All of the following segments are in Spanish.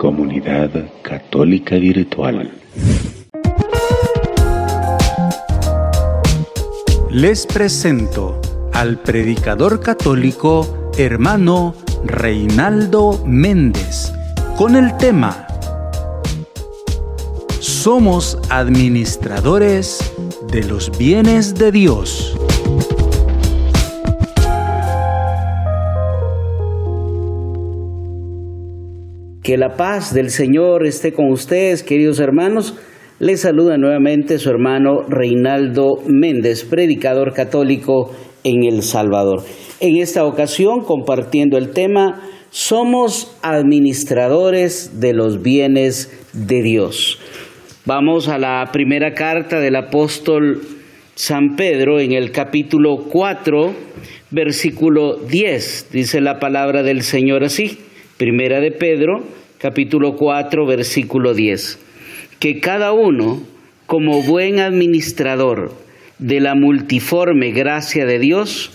Comunidad Católica Virtual. Les presento al predicador católico hermano Reinaldo Méndez con el tema Somos administradores de los bienes de Dios. Que la paz del Señor esté con ustedes, queridos hermanos. Les saluda nuevamente su hermano Reinaldo Méndez, predicador católico en El Salvador. En esta ocasión, compartiendo el tema, somos administradores de los bienes de Dios. Vamos a la primera carta del apóstol San Pedro en el capítulo 4, versículo 10. Dice la palabra del Señor así. Primera de Pedro, capítulo 4, versículo 10. Que cada uno, como buen administrador de la multiforme gracia de Dios,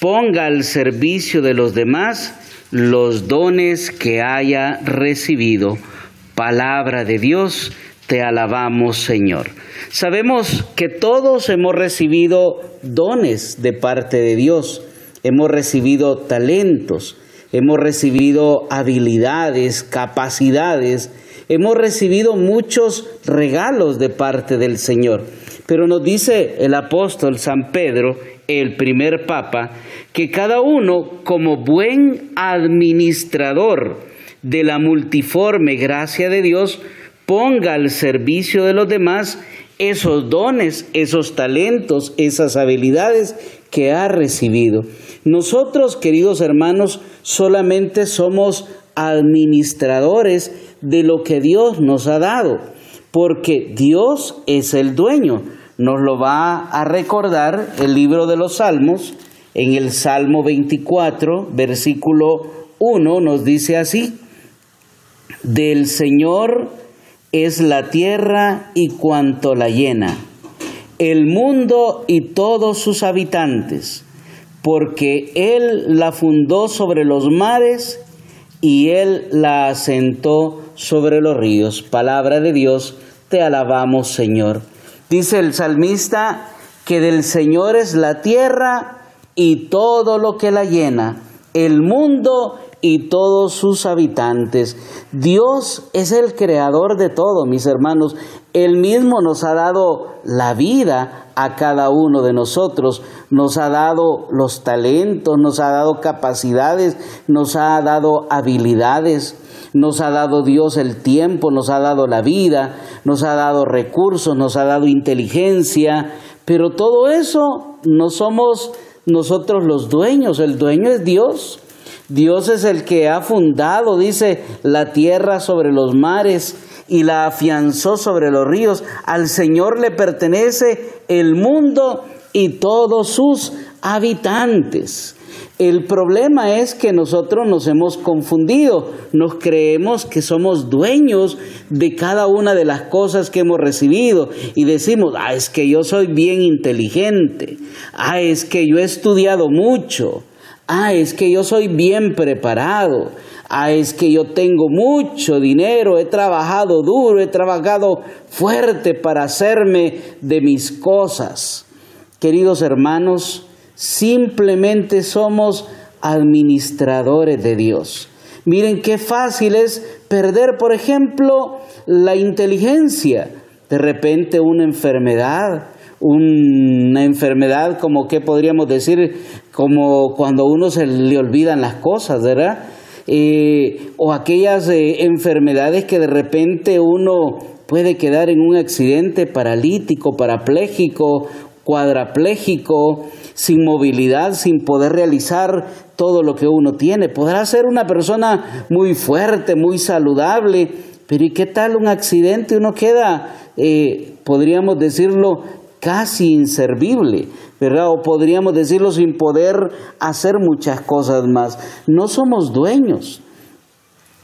ponga al servicio de los demás los dones que haya recibido. Palabra de Dios, te alabamos Señor. Sabemos que todos hemos recibido dones de parte de Dios, hemos recibido talentos, hemos recibido habilidades, capacidades, hemos recibido muchos regalos de parte del Señor. Pero nos dice el apóstol San Pedro, el primer papa, que cada uno como buen administrador de la multiforme gracia de Dios, ponga al servicio de los demás esos dones, esos talentos, esas habilidades que ha recibido. Nosotros, queridos hermanos, solamente somos administradores de lo que Dios nos ha dado, porque Dios es el dueño. Nos lo va a recordar el libro de los Salmos, en el Salmo 24, versículo 1, nos dice así, del Señor es la tierra y cuanto la llena, el mundo y todos sus habitantes, porque Él la fundó sobre los mares y Él la asentó sobre los ríos. Palabra de Dios, te alabamos Señor. Dice el salmista que del Señor es la tierra y todo lo que la llena, el mundo y todos sus habitantes. Dios es el creador de todo, mis hermanos. Él mismo nos ha dado la vida a cada uno de nosotros, nos ha dado los talentos, nos ha dado capacidades, nos ha dado habilidades, nos ha dado Dios el tiempo, nos ha dado la vida, nos ha dado recursos, nos ha dado inteligencia, pero todo eso no somos nosotros los dueños, el dueño es Dios. Dios es el que ha fundado, dice, la tierra sobre los mares y la afianzó sobre los ríos. Al Señor le pertenece el mundo y todos sus habitantes. El problema es que nosotros nos hemos confundido, nos creemos que somos dueños de cada una de las cosas que hemos recibido y decimos, ah, es que yo soy bien inteligente, ah, es que yo he estudiado mucho, Ah, es que yo soy bien preparado. Ah, es que yo tengo mucho dinero, he trabajado duro, he trabajado fuerte para hacerme de mis cosas. Queridos hermanos, simplemente somos administradores de Dios. Miren qué fácil es perder, por ejemplo, la inteligencia. De repente una enfermedad, una enfermedad como que podríamos decir, como cuando uno se le olvidan las cosas, ¿verdad? Eh, o aquellas eh, enfermedades que de repente uno puede quedar en un accidente paralítico, parapléjico, cuadrapléjico, sin movilidad, sin poder realizar todo lo que uno tiene. Podrá ser una persona muy fuerte, muy saludable, pero ¿y qué tal un accidente? Uno queda, eh, podríamos decirlo, casi inservible, ¿verdad? O podríamos decirlo sin poder hacer muchas cosas más. No somos dueños,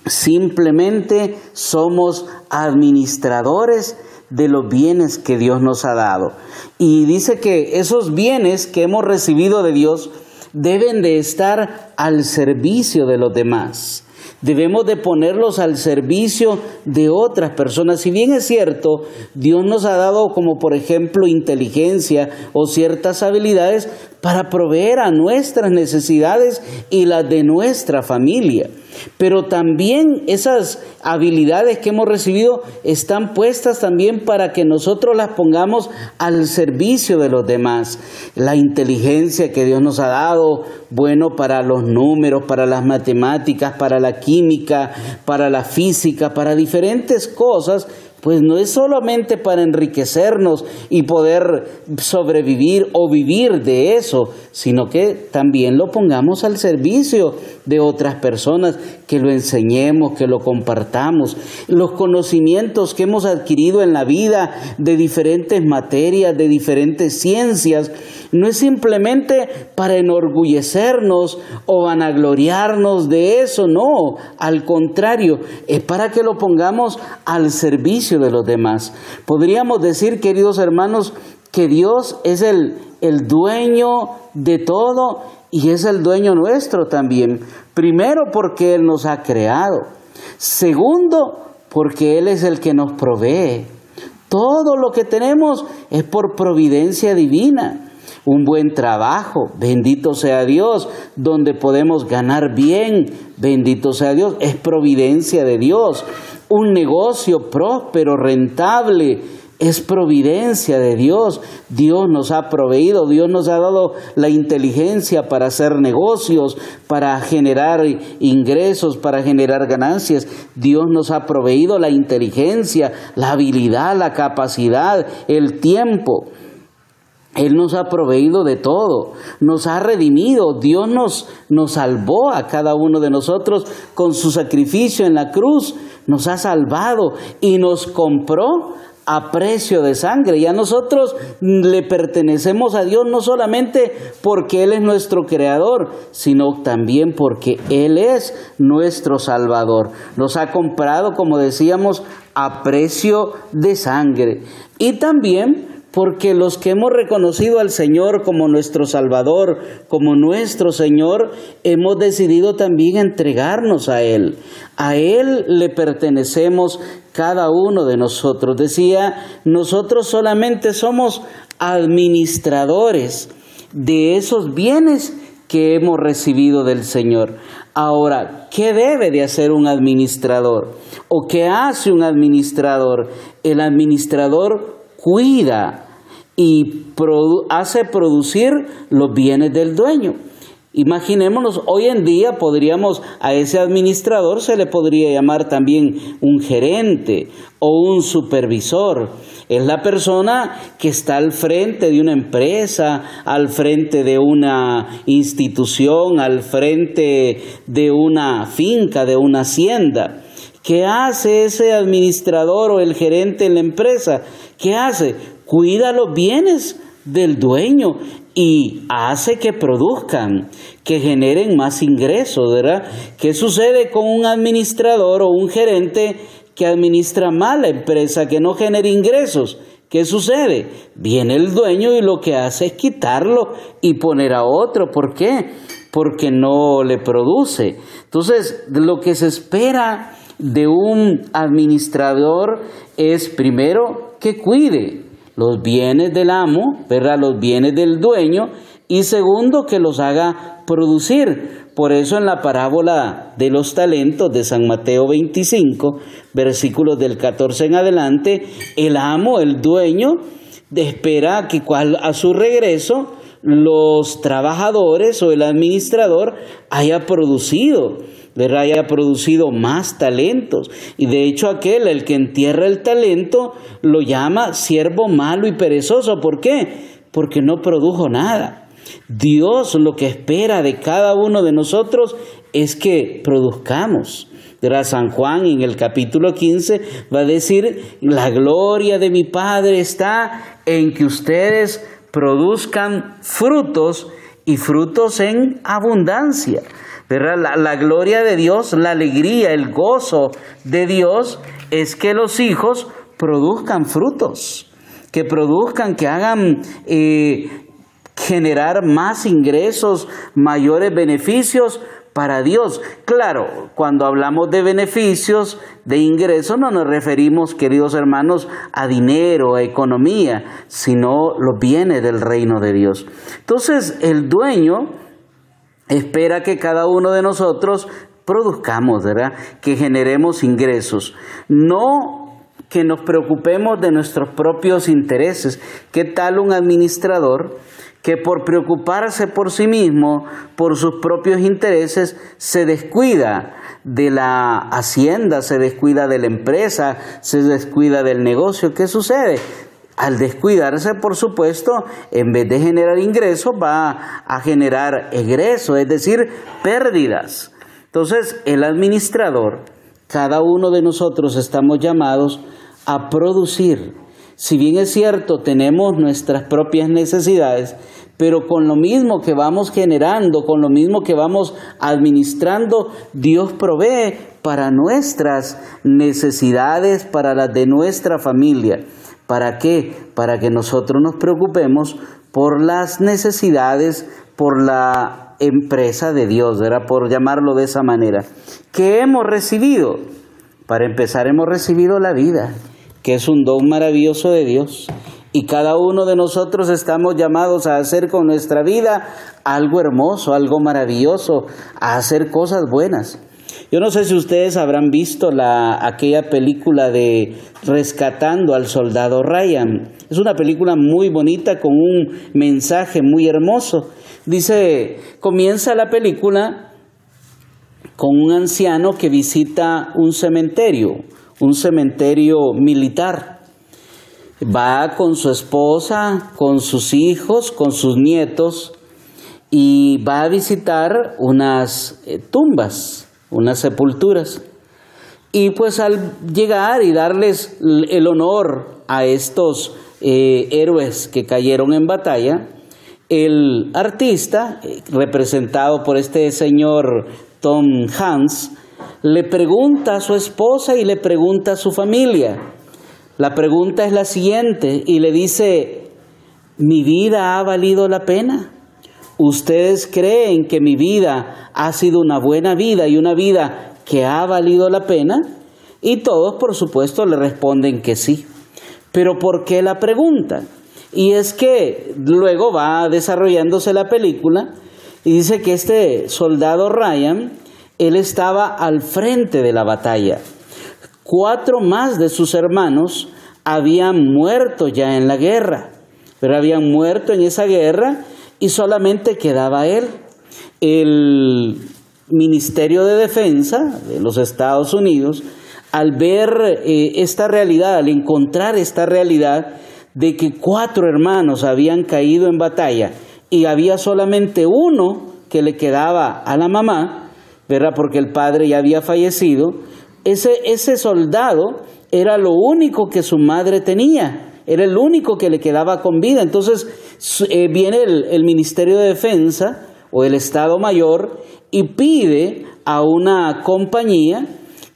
simplemente somos administradores de los bienes que Dios nos ha dado. Y dice que esos bienes que hemos recibido de Dios deben de estar al servicio de los demás Debemos de ponerlos al servicio de otras personas. Si bien es cierto, Dios nos ha dado como por ejemplo inteligencia o ciertas habilidades para proveer a nuestras necesidades y las de nuestra familia. Pero también esas habilidades que hemos recibido están puestas también para que nosotros las pongamos al servicio de los demás. La inteligencia que Dios nos ha dado, bueno, para los números, para las matemáticas, para la química, para la física, para diferentes cosas pues no es solamente para enriquecernos y poder sobrevivir o vivir de eso, sino que también lo pongamos al servicio de otras personas, que lo enseñemos, que lo compartamos. Los conocimientos que hemos adquirido en la vida de diferentes materias, de diferentes ciencias, no es simplemente para enorgullecernos o vanagloriarnos de eso, no, al contrario, es para que lo pongamos al servicio de los demás. Podríamos decir, queridos hermanos, que Dios es el, el dueño de todo y es el dueño nuestro también. Primero porque Él nos ha creado. Segundo, porque Él es el que nos provee. Todo lo que tenemos es por providencia divina un buen trabajo, bendito sea Dios, donde podemos ganar bien, bendito sea Dios, es providencia de Dios, un negocio próspero, rentable, es providencia de Dios. Dios nos ha proveído, Dios nos ha dado la inteligencia para hacer negocios, para generar ingresos, para generar ganancias. Dios nos ha proveído la inteligencia, la habilidad, la capacidad, el tiempo. Él nos ha proveído de todo, nos ha redimido, Dios nos, nos salvó a cada uno de nosotros con su sacrificio en la cruz, nos ha salvado y nos compró a precio de sangre. Y a nosotros le pertenecemos a Dios no solamente porque Él es nuestro creador, sino también porque Él es nuestro salvador. Nos ha comprado, como decíamos, a precio de sangre. Y también porque los que hemos reconocido al Señor como nuestro Salvador, como nuestro Señor, hemos decidido también entregarnos a Él. A Él le pertenecemos cada uno de nosotros. Decía, nosotros solamente somos administradores de esos bienes que hemos recibido del Señor. Ahora, ¿qué debe de hacer un administrador? ¿O qué hace un administrador? El administrador cuida y hace producir los bienes del dueño. Imaginémonos, hoy en día podríamos, a ese administrador se le podría llamar también un gerente o un supervisor. Es la persona que está al frente de una empresa, al frente de una institución, al frente de una finca, de una hacienda. ¿Qué hace ese administrador o el gerente en la empresa? ¿Qué hace? Cuida los bienes del dueño y hace que produzcan, que generen más ingresos, ¿verdad? ¿Qué sucede con un administrador o un gerente que administra mal la empresa, que no genera ingresos? ¿Qué sucede? Viene el dueño y lo que hace es quitarlo y poner a otro. ¿Por qué? Porque no le produce. Entonces, lo que se espera de un administrador es primero que cuide los bienes del amo, ¿verdad? Los bienes del dueño y segundo que los haga producir. Por eso en la parábola de los talentos de San Mateo 25, versículos del 14 en adelante, el amo, el dueño, espera que a su regreso los trabajadores o el administrador haya producido ¿verdad? haya producido más talentos. Y de hecho aquel, el que entierra el talento, lo llama siervo malo y perezoso. ¿Por qué? Porque no produjo nada. Dios lo que espera de cada uno de nosotros es que produzcamos. San Juan en el capítulo 15 va a decir, la gloria de mi Padre está en que ustedes produzcan frutos y frutos en abundancia. La, gloria de Dios, la alegría, el gozo de Dios es que los hijos produzcan frutos, que produzcan, que hagan eh, generar más ingresos, mayores beneficios para Dios. Claro, cuando hablamos de beneficios, de ingresos, no nos referimos, queridos hermanos, a dinero, a economía, sino los bienes del reino de Dios. Entonces, el dueño espera que cada uno de nosotros produzcamos, ¿verdad? Que generemos ingresos. No que nos preocupemos de nuestros propios intereses. ¿Qué tal un administrador que por preocuparse por sí mismo, por sus propios intereses, se descuida de la hacienda, se descuida de la empresa, se descuida del negocio? ¿Qué sucede? Al descuidarse, por supuesto, en vez de generar ingresos, va a generar egresos, es decir, pérdidas. Entonces, el administrador, cada uno de nosotros estamos llamados a producir. Si bien es cierto, tenemos nuestras propias necesidades, pero con lo mismo que vamos generando, con lo mismo que vamos administrando, Dios provee para nuestras necesidades, para las de nuestra familia. ¿Para qué? Para que nosotros nos preocupemos por las necesidades, por la empresa de Dios, ¿verdad? Por llamarlo de esa manera. ¿Qué hemos recibido? Para empezar, hemos recibido la vida que es un don maravilloso de Dios. Y cada uno de nosotros estamos llamados a hacer con nuestra vida algo hermoso, algo maravilloso, a hacer cosas buenas. Yo no sé si ustedes habrán visto la, aquella película de Rescatando al Soldado Ryan. Es una película muy bonita con un mensaje muy hermoso. Dice, comienza la película con un anciano que visita un cementerio, un cementerio militar. Va con su esposa, con sus hijos, con sus nietos y va a visitar unas eh, tumbas, unas sepulturas. Y pues al llegar y darles el honor a estos eh, héroes que cayeron en batalla, el artista, eh, representado por este señor Tom Hans, le pregunta a su esposa y le pregunta a su familia. La pregunta es la siguiente y le dice, ¿mi vida ha valido la pena? ¿Ustedes creen que mi vida ha sido una buena vida y una vida que ha valido la pena? Y todos, por supuesto, le responden que sí. Pero ¿por qué la pregunta? Y es que luego va desarrollándose la película y dice que este soldado Ryan él estaba al frente de la batalla. Cuatro más de sus hermanos habían muerto ya en la guerra, pero habían muerto en esa guerra y solamente quedaba él. El Ministerio de Defensa de los Estados Unidos, al ver eh, esta realidad, al encontrar esta realidad de que cuatro hermanos habían caído en batalla y había solamente uno que le quedaba a la mamá, Porque el padre ya había fallecido. Ese, ese soldado era lo único que su madre tenía, era el único que le quedaba con vida. Entonces eh, viene el, el Ministerio de Defensa o el Estado Mayor y pide a una compañía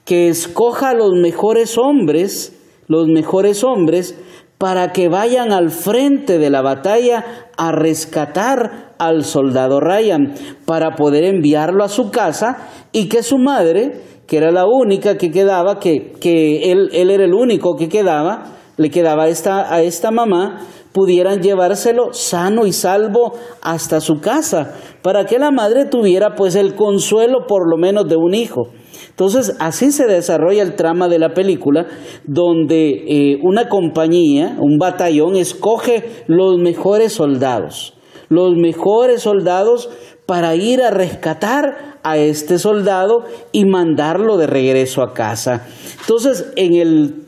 que escoja a los mejores hombres, los mejores hombres, para que vayan al frente de la batalla a rescatar al soldado Ryan, para poder enviarlo a su casa y que su madre, que era la única que quedaba, que, que él, él, era el único que quedaba, le quedaba esta, a esta mamá, pudieran llevárselo sano y salvo hasta su casa, para que la madre tuviera pues el consuelo por lo menos de un hijo. Entonces, así se desarrolla el trama de la película, donde eh, una compañía, un batallón, escoge los mejores soldados, los mejores soldados para ir a rescatar a este soldado y mandarlo de regreso a casa. Entonces, en el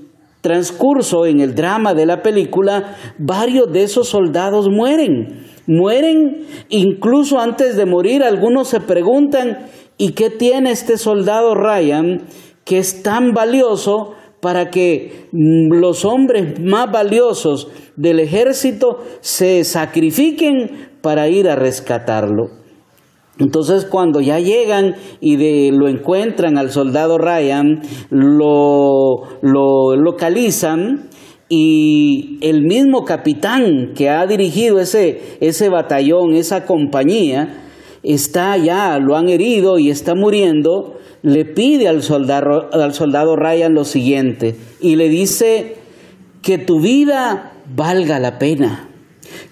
transcurso, en el drama de la película, varios de esos soldados mueren. Mueren, incluso antes de morir, algunos se preguntan, ¿Y qué tiene este soldado Ryan que es tan valioso para que mm, los hombres más valiosos del ejército se sacrifiquen para ir a rescatarlo? Entonces cuando ya llegan y lo encuentran al soldado Ryan, lo, lo localizan y el mismo capitán que ha dirigido ese, ese batallón, esa compañía, está ya, lo han herido y está muriendo, le pide al soldado, al soldado Ryan lo siguiente y le dice que tu vida valga la pena,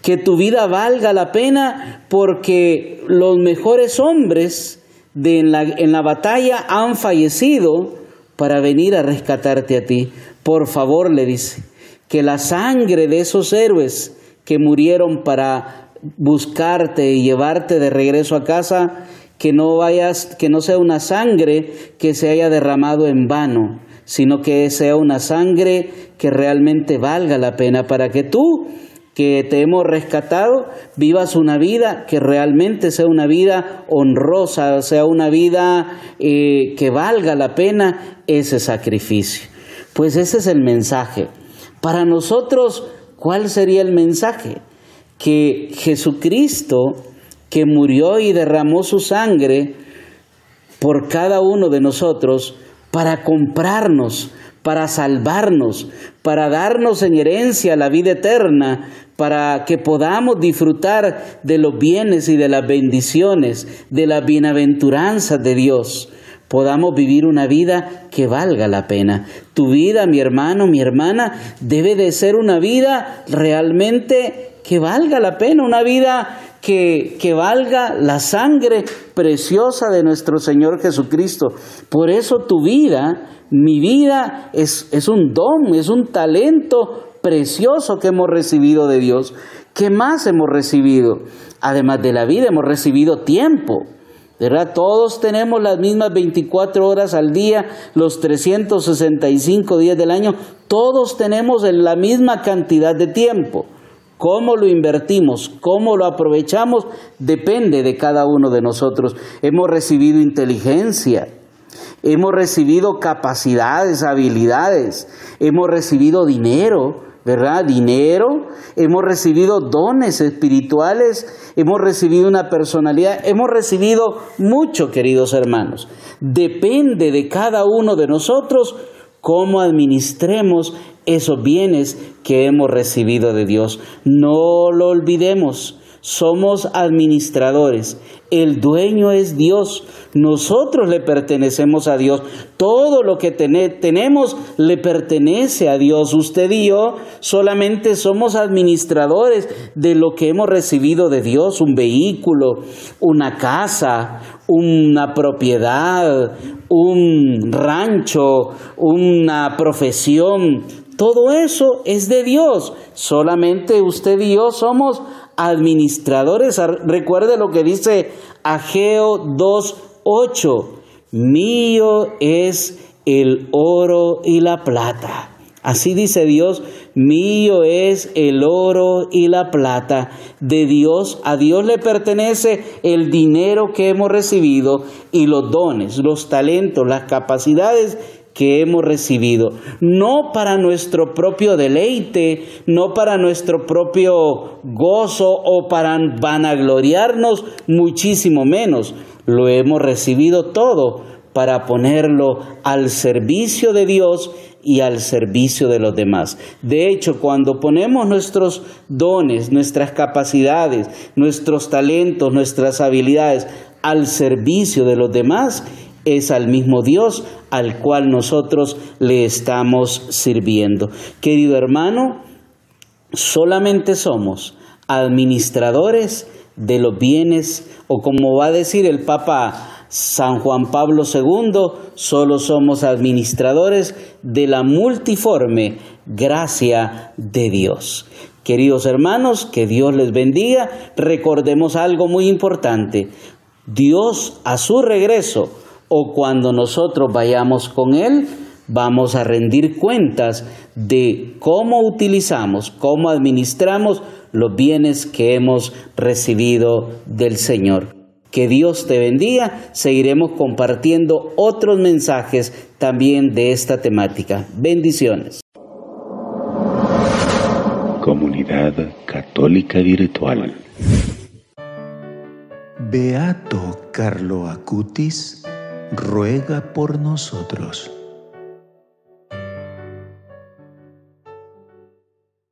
que tu vida valga la pena porque los mejores hombres de en, la, en la batalla han fallecido para venir a rescatarte a ti. Por favor, le dice, que la sangre de esos héroes que murieron para buscarte y llevarte de regreso a casa, que no vayas, que no sea una sangre que se haya derramado en vano, sino que sea una sangre que realmente valga la pena para que tú que te hemos rescatado, vivas una vida que realmente sea una vida honrosa, sea una vida eh, que valga la pena ese sacrificio. Pues ese es el mensaje. Para nosotros, ¿cuál sería el mensaje? Que Jesucristo, que murió y derramó su sangre por cada uno de nosotros, para comprarnos, para salvarnos, para darnos en herencia la vida eterna, para que podamos disfrutar de los bienes y de las bendiciones, de las bienaventuranzas de Dios, podamos vivir una vida que valga la pena. Tu vida, mi hermano, mi hermana, debe de ser una vida realmente que valga la pena, una vida que, que, valga la sangre preciosa de nuestro Señor Jesucristo. Por eso tu vida, mi vida, es, es un don, es un talento precioso que hemos recibido de Dios. ¿Qué más hemos recibido? Además de la vida, hemos recibido tiempo. ¿Verdad? Todos tenemos las mismas 24 horas al día, los 365 días del año, todos tenemos la misma cantidad de tiempo. Cómo lo invertimos, cómo lo aprovechamos, depende de cada uno de nosotros. Hemos recibido inteligencia, hemos recibido capacidades, habilidades, hemos recibido dinero, ¿verdad? Dinero, hemos recibido dones espirituales, hemos recibido una personalidad, hemos recibido mucho, queridos hermanos. Depende de cada uno de nosotros cómo administremos esos bienes que hemos recibido de Dios. No lo olvidemos. Somos administradores. El dueño es Dios. Nosotros le pertenecemos a Dios. Todo lo que tenemos le pertenece a Dios. Usted y yo solamente somos administradores de lo que hemos recibido de Dios. Un vehículo, una casa, una propiedad, un rancho, una profesión. Todo eso es de Dios. Solamente usted y yo somos administradores. Recuerde lo que dice Ageo 2.8. Mío es el oro y la plata. Así dice Dios, mío es el oro y la plata. De Dios, a Dios le pertenece el dinero que hemos recibido y los dones, los talentos, las capacidades que hemos recibido, no para nuestro propio deleite, no para nuestro propio gozo o para vanagloriarnos, muchísimo menos. Lo hemos recibido todo para ponerlo al servicio de Dios y al servicio de los demás. De hecho, cuando ponemos nuestros dones, nuestras capacidades, nuestros talentos, nuestras habilidades al servicio de los demás, es al mismo Dios al cual nosotros le estamos sirviendo. Querido hermano, solamente somos administradores de los bienes, o como va a decir el Papa San Juan Pablo II, solo somos administradores de la multiforme gracia de Dios. Queridos hermanos, que Dios les bendiga. Recordemos algo muy importante. Dios a su regreso o cuando nosotros vayamos con Él, vamos a rendir cuentas de cómo utilizamos, cómo administramos los bienes que hemos recibido del Señor. Que Dios te bendiga. Seguiremos compartiendo otros mensajes también de esta temática. Bendiciones. Comunidad Católica Virtual. Beato Carlo Acutis ruega por nosotros.